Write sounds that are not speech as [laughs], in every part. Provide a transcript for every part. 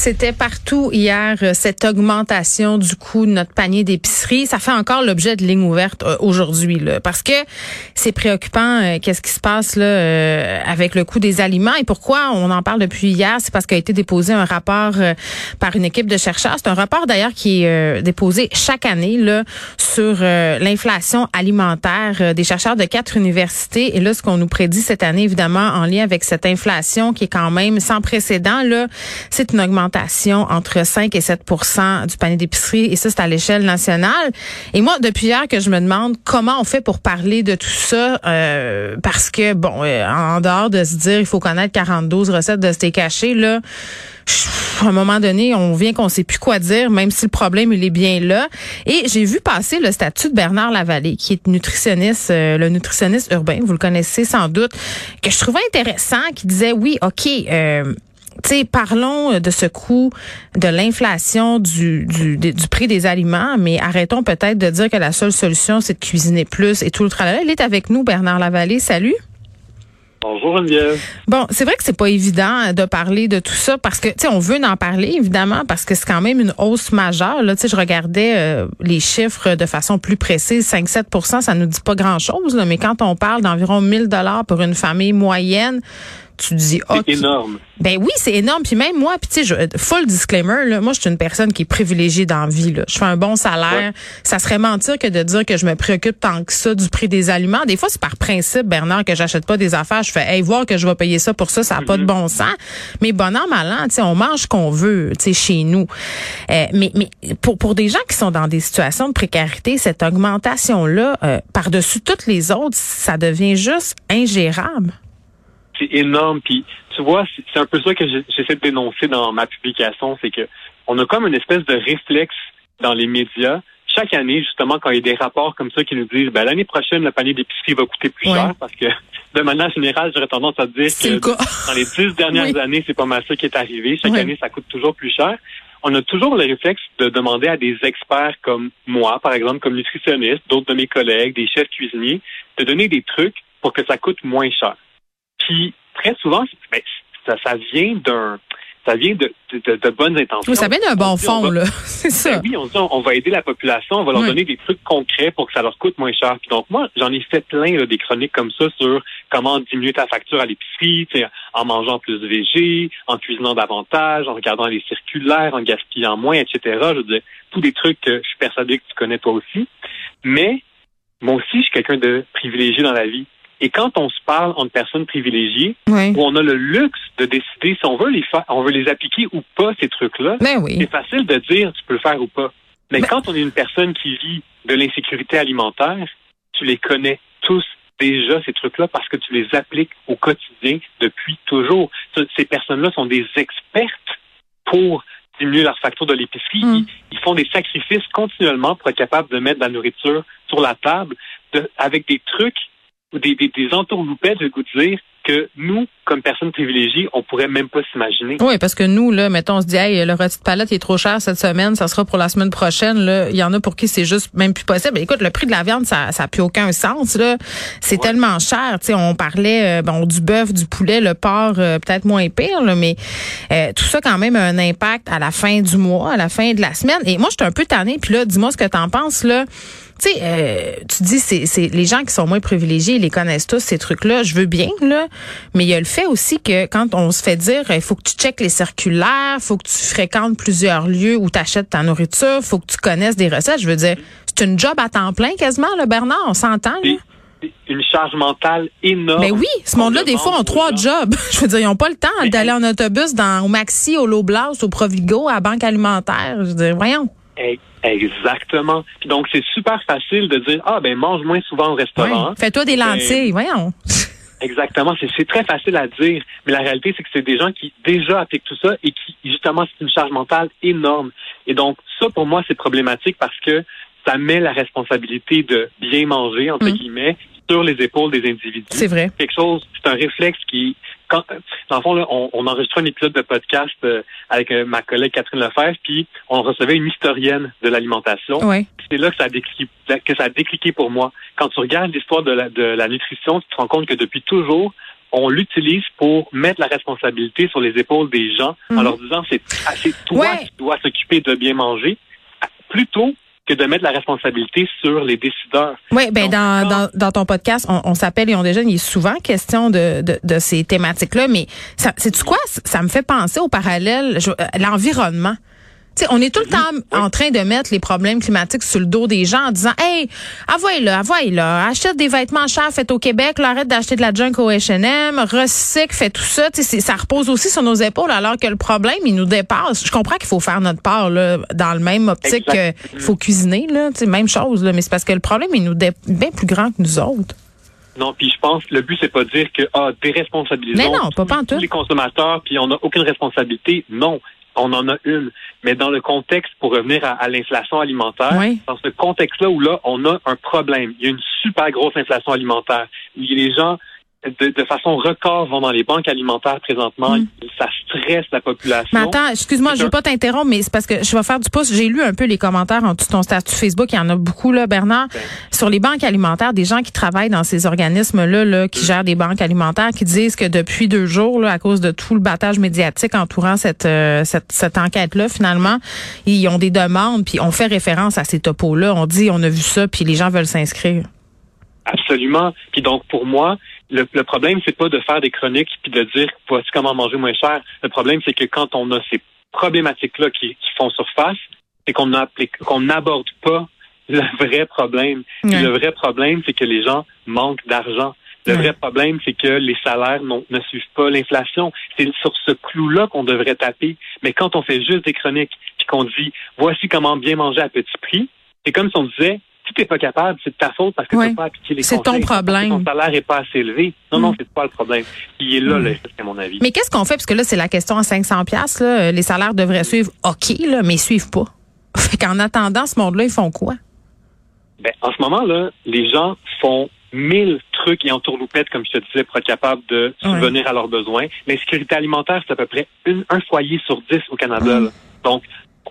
C'était partout hier euh, cette augmentation du coût de notre panier d'épicerie. Ça fait encore l'objet de lignes ouvertes euh, aujourd'hui, parce que c'est préoccupant. euh, Qu'est-ce qui se passe là euh, avec le coût des aliments et pourquoi on en parle depuis hier? C'est parce qu'a été déposé un rapport par une équipe de chercheurs. C'est un rapport d'ailleurs qui est déposé chaque année là sur l'inflation alimentaire des chercheurs de quatre universités. Et là, ce qu'on nous prédit cette année, évidemment, en lien avec cette inflation qui est quand même sans précédent, là, c'est une augmentation entre 5 et 7 du panier d'épicerie et ça, c'est à l'échelle nationale. Et moi, depuis hier que je me demande comment on fait pour parler de tout ça, euh, parce que, bon, euh, en dehors de se dire il faut connaître 42 recettes de steak haché, là, à un moment donné, on vient qu'on sait plus quoi dire, même si le problème il est bien là. Et j'ai vu passer le statut de Bernard Lavallée, qui est nutritionniste, euh, le nutritionniste urbain, vous le connaissez sans doute, que je trouvais intéressant, qui disait oui, ok. Euh, tu sais, parlons de ce coût de l'inflation du, du, du prix des aliments, mais arrêtons peut-être de dire que la seule solution, c'est de cuisiner plus et tout le travail. Il est avec nous, Bernard Lavallée. Salut. Bonjour Geneviève. Bon, c'est vrai que c'est pas évident de parler de tout ça parce que tu sais on veut en parler évidemment parce que c'est quand même une hausse majeure là, tu sais je regardais euh, les chiffres de façon plus précise, 5 7% ça nous dit pas grand-chose mais quand on parle d'environ 1000 dollars pour une famille moyenne, tu dis C'est OK. énorme. Ben oui, c'est énorme. Puis même moi, puis tu sais, je- full disclaimer, là, moi, je suis une personne qui est privilégiée dans la vie. Là. Je fais un bon salaire. Ouais. Ça serait mentir que de dire que je me préoccupe tant que ça du prix des aliments. Des fois, c'est par principe, Bernard, que j'achète pas des affaires. Je fais, hey, voir que je vais payer ça pour ça, ça n'a pas de bon sens. Mais bon an, mal an, tu sais, on mange ce qu'on veut, tu sais, chez nous. Euh, mais mais pour, pour des gens qui sont dans des situations de précarité, cette augmentation-là, euh, par-dessus toutes les autres, ça devient juste ingérable. C'est énorme. Puis tu vois, c'est un peu ça que j'essaie de dénoncer dans ma publication, c'est que on a comme une espèce de réflexe dans les médias. Chaque année, justement, quand il y a des rapports comme ça qui nous disent ben, l'année prochaine, le panier d'épicerie va coûter plus Ouais. cher parce que de manière générale, j'aurais tendance à dire que dans les dix dernières Oui. années, c'est pas mal ça qui est arrivé. Chaque Ouais. année, ça coûte toujours plus cher. On a toujours le réflexe de demander à des experts comme moi, par exemple, comme nutritionniste, d'autres de mes collègues, des chefs cuisiniers, de donner des trucs pour que ça coûte moins cher. Puis très souvent, ben, ça, ça vient d'un, ça vient de, de, de bonnes intentions. Oui, ça vient d'un On bon fond, va- là. [laughs] C'est ça. ben oui, on se dit, on va aider la population, on va leur Oui. donner des trucs concrets pour que ça leur coûte moins cher. Puis donc moi, j'en ai fait plein là, des chroniques comme ça sur comment diminuer ta facture à l'épicerie, en mangeant plus végé, en cuisinant davantage, en regardant les circulaires, en gaspillant moins, etc. Je veux dire, tous des trucs que je suis persuadé que tu connais toi aussi. Mais moi aussi, je suis quelqu'un de privilégié dans la vie. Et quand on se parle entre personnes privilégiées, Oui. où on a le luxe de décider si on veut les faire, on veut les appliquer ou pas ces trucs-là, Ben oui. c'est facile de dire tu peux le faire ou pas. Mais Ben- quand on est une personne qui vit de l'insécurité alimentaire, tu les connais tous déjà, ces trucs-là, parce que tu les appliques au quotidien depuis toujours. Ce- Ces personnes-là sont des expertes pour diminuer leur facture de l'épicerie. Mm. Ils, ils font des sacrifices continuellement pour être capables de mettre de la nourriture sur la table de- avec des trucs ou des, des, des entourloupettes, je vous dire, que nous, comme personnes privilégiées, on pourrait même pas s'imaginer. Oui, parce que nous, là, mettons, on se dit, hey, le rôti de palette est trop cher cette semaine, ça sera pour la semaine prochaine. Là, il y en a pour qui c'est juste même plus possible. Écoute, le prix de la viande, ça, ça n'a plus aucun sens. Là, c'est Ouais. tellement cher. Tu sais, on parlait, euh, bon, du bœuf, du poulet, le porc, euh, peut-être moins pire, là, mais euh, tout ça quand même a un impact à la fin du mois, à la fin de la semaine. Et moi, je suis un peu tannée. Puis là, dis-moi ce que t'en penses là. Tu sais, euh, tu dis c'est c'est les gens qui sont moins privilégiés, ils les connaissent tous ces trucs-là. Je veux bien là, mais il y a le fait aussi que quand on se fait dire, il faut que tu checkes les circulaires, faut que tu fréquentes plusieurs lieux où tu achètes ta nourriture, faut que tu connaisses des recettes. Je veux dire, c'est une job à temps plein quasiment, là, Bernard. On s'entend. une charge mentale énorme. Mais oui, ce monde-là, des fois, ont On trois jobs. [laughs] Je veux dire, ils n'ont pas le temps d'aller en autobus dans, au Maxi, au Loblaws, au Provigo, à la Banque alimentaire. Je veux dire, voyons. Eh, Exactement. Puis donc, c'est super facile de dire, ah, ben, mange moins souvent au restaurant. Fais-toi des Ben, lentilles, voyons. [laughs] Exactement. C'est- très facile à dire. Mais la réalité, c'est que c'est des gens qui déjà appliquent tout ça et qui, justement, c'est une charge mentale énorme. Et donc, ça, pour moi, c'est problématique parce que ça met la responsabilité de bien manger, entre Mm. guillemets, sur les épaules des individus. C'est vrai. quelque chose, c'est un réflexe qui, quand, dans le fond, là, on, on enregistrait un épisode de podcast euh, avec euh, ma collègue Catherine Lefebvre, puis on recevait une historienne de l'alimentation. Oui. C'est là que ça, a décliqué, que ça a décliqué pour moi. Quand tu regardes l'histoire de la, de la nutrition, tu te rends compte que depuis toujours, on l'utilise pour mettre la responsabilité sur les épaules des gens en Mhm. leur disant c'est c'est toi Ouais. qui dois s'occuper de bien manger, plutôt que de mettre la responsabilité sur les décideurs. Oui, ben Donc, dans, dans, dans ton podcast, on, on s'appelle et on déjeune, il est souvent question de, de, de ces thématiques-là, mais ça, c'est-tu quoi? Ça me fait penser au parallèle, euh, l'environnement. On est tout le temps en train de mettre les problèmes climatiques sur le dos des gens en disant Hey, envoie-le, envoie-le, achète des vêtements chers faits au Québec, là, arrête d'acheter de la junk au H&M, recycle, fais tout ça. Ça repose aussi sur nos épaules alors que le problème, il nous dépasse. Je comprends qu'il faut faire notre part là, dans le même optique qu'il faut cuisiner, là, même chose, là, mais c'est parce que le problème, il nous dé- bien plus grand que nous autres. Non, puis je pense le but c'est pas de dire que ah déresponsabilisons Mais non, pas tous les consommateurs puis on n'a aucune responsabilité. Non, on en a une. Mais dans le contexte pour revenir à, à l'inflation alimentaire, Oui. dans ce contexte-là où là on a un problème, il y a une super grosse inflation alimentaire. Il y a les gens de, de façon record vont dans les banques alimentaires présentement. Ça stresse la population. Mais attends, excuse-moi, je veux C'est pas t'interrompre, mais c'est parce que je vais faire du pouce. J'ai lu un peu les commentaires en dessous de ton statut Facebook. Il y en a beaucoup, là, Bernard, Ben. sur les banques alimentaires, des gens qui travaillent dans ces organismes-là, là, qui gèrent des banques alimentaires, qui disent que depuis deux jours, là, à cause de tout le battage médiatique entourant cette, euh, cette, cette enquête-là, finalement, ils ont des demandes, puis on fait référence à ces topos-là. On dit, on a vu ça, puis les gens veulent s'inscrire. Absolument. Puis donc pour moi, le, le problème c'est pas de faire des chroniques puis de dire voici comment manger moins cher. Le problème c'est que quand on a ces problématiques là qui, qui font surface, c'est qu'on n'applique- qu'on n'aborde pas le vrai problème. Ouais. Le vrai problème c'est que les gens manquent d'argent. Le Ouais. vrai problème, c'est que les salaires ne suivent pas l'inflation. C'est sur ce clou-là qu'on devrait taper. Mais quand on fait juste des chroniques, puis qu'on dit voici comment bien manger à petit prix, c'est comme si on disait si t'es pas capable, c'est de ta faute parce que Ouais. tu pas appliqué les C'est ton problème. Ton salaire est pas assez élevé. Non, Mm. non, c'est pas le problème. Il est là, Mm. le risque, à mon avis. Mais qu'est-ce qu'on fait? Parce que là, c'est la question à 500 pièces là. Les salaires devraient suivre, OK, là, mais ils suivent pas. [laughs] Fait qu'en attendant, ce monde-là, ils font quoi? Ben, en ce moment-là, les gens font mille trucs et entourloupettes, comme je te disais, pour être capable de subvenir à leurs besoins. L'insécurité alimentaire, c'est à peu près une- un foyer sur dix au Canada. Mm. là. Donc,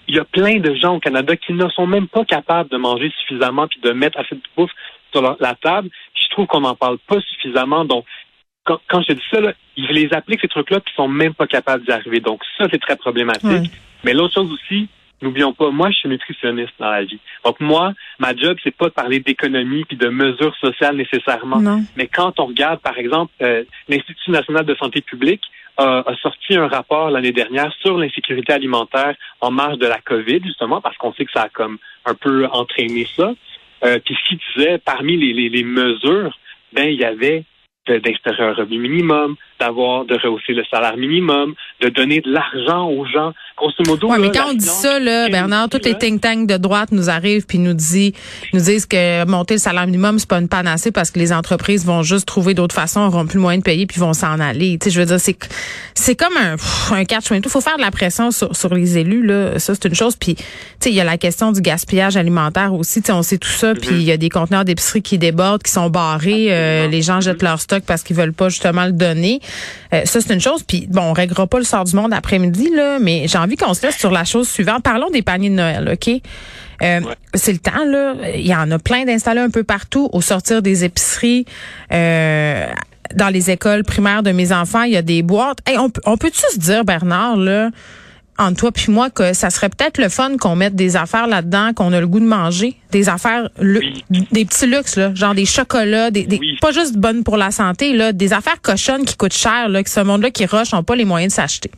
il y a plein de gens au Canada qui ne sont même pas capables de manger suffisamment puis de mettre assez de bouffe sur la, la table. Je trouve qu'on n'en parle pas suffisamment. Donc, quand, quand je te dis ça, là, ils les appliquent ces trucs-là ils sont même pas capables d'y arriver. Donc, ça, c'est très problématique. Mais l'autre chose aussi, n'oublions pas, moi, je suis nutritionniste dans la vie. Donc, moi, ma job, c'est pas de parler d'économie puis de mesures sociales nécessairement. Non. Mais quand on regarde, par exemple, euh, l'Institut national de santé publique a, a sorti un rapport l'année dernière sur l'insécurité alimentaire en marge de la COVID, justement, parce qu'on sait que ça a comme un peu entraîné ça. Euh, Puis ce qui disait, parmi les, les, les mesures, ben il y avait d'instaurer un revenu minimum, d'avoir de rehausser le salaire minimum, de donner de l'argent aux gens. Grosso modo, Ouais, mais quand on dit ça, là, Bernard, tous les think tanks de droite nous arrivent puis nous disent, nous disent que monter le salaire minimum, c'est pas une panacée parce que les entreprises vont juste trouver d'autres façons, auront plus le moyen de payer puis vont s'en aller. Tu sais, je veux dire, c'est, c'est comme un, un catch Il faut faire de la pression sur, sur les élus, là. Ça, c'est une chose. Puis, tu sais, il y a la question du gaspillage alimentaire aussi. Tu sais, on sait tout ça. Puis, il y a des conteneurs d'épicerie qui débordent, qui sont barrés. Euh, les gens jettent leur stock parce qu'ils veulent pas justement le donner. Euh, ça, c'est une chose. Puis, bon, on réglera pas le sort du monde après-midi, là, mais j'ai envie qu'on se laisse sur la chose suivante. Parlons des paniers de Noël, OK? Euh, C'est le temps, là. Il y en a plein d'installés un peu partout. Au sortir des épiceries, euh, dans les écoles primaires de mes enfants, il y a des boîtes. Hey, on, peut- on peut-tu se dire, Bernard, là, entre toi puis moi, que ça serait peut-être le fun qu'on mette des affaires là-dedans, qu'on a le goût de manger, des affaires, Oui. des petits luxes, là, genre des chocolats, des, des- Oui. pas juste bonnes pour la santé, là, des affaires cochonnes qui coûtent cher, là, que ce monde-là qui rush n'ont pas les moyens de s'acheter.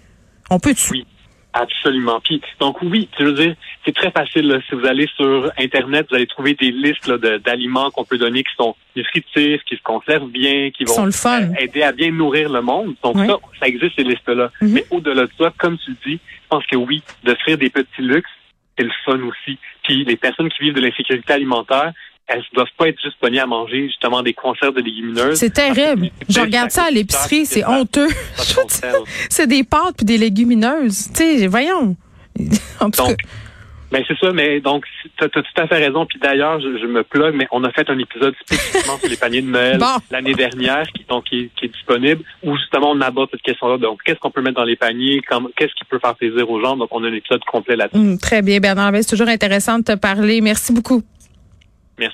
On peut-tu? Oui. Absolument. Puis, donc oui, tu veux dire, c'est très facile. là. Si vous allez sur Internet, vous allez trouver des listes d'aliments qu'on peut donner qui sont nutritifs, qui se conservent bien, qui vont le fun. euh, aider à bien nourrir le monde. Donc Oui. ça, ça existe ces listes-là. Mhm. Mais au-delà de ça, comme tu le dis, je pense que oui, d'offrir des petits luxes, c'est le fun aussi. Puis les personnes qui vivent de l'insécurité alimentaire, elles ne doivent pas être juste pognées à manger justement des conserves de légumineuses. C'est terrible. Je regarde ça à l'épicerie, c'est honteux. [laughs] C'est des pâtes puis des légumineuses. Tu sais, voyons. [laughs] En tout Donc, cas. Ben c'est ça, mais donc tu as, tout à fait raison. Puis d'ailleurs, je, me plug, mais on a fait un épisode spécifiquement sur les paniers de Noël l'année dernière, qui donc qui, est disponible, où justement on aborde cette question-là. Donc qu'est-ce qu'on peut mettre dans les paniers, qu'est-ce qui peut faire plaisir aux gens? Donc on a un épisode complet là-dessus. Hum, très bien, Bernard. C'est toujours intéressant de te parler. Merci beaucoup.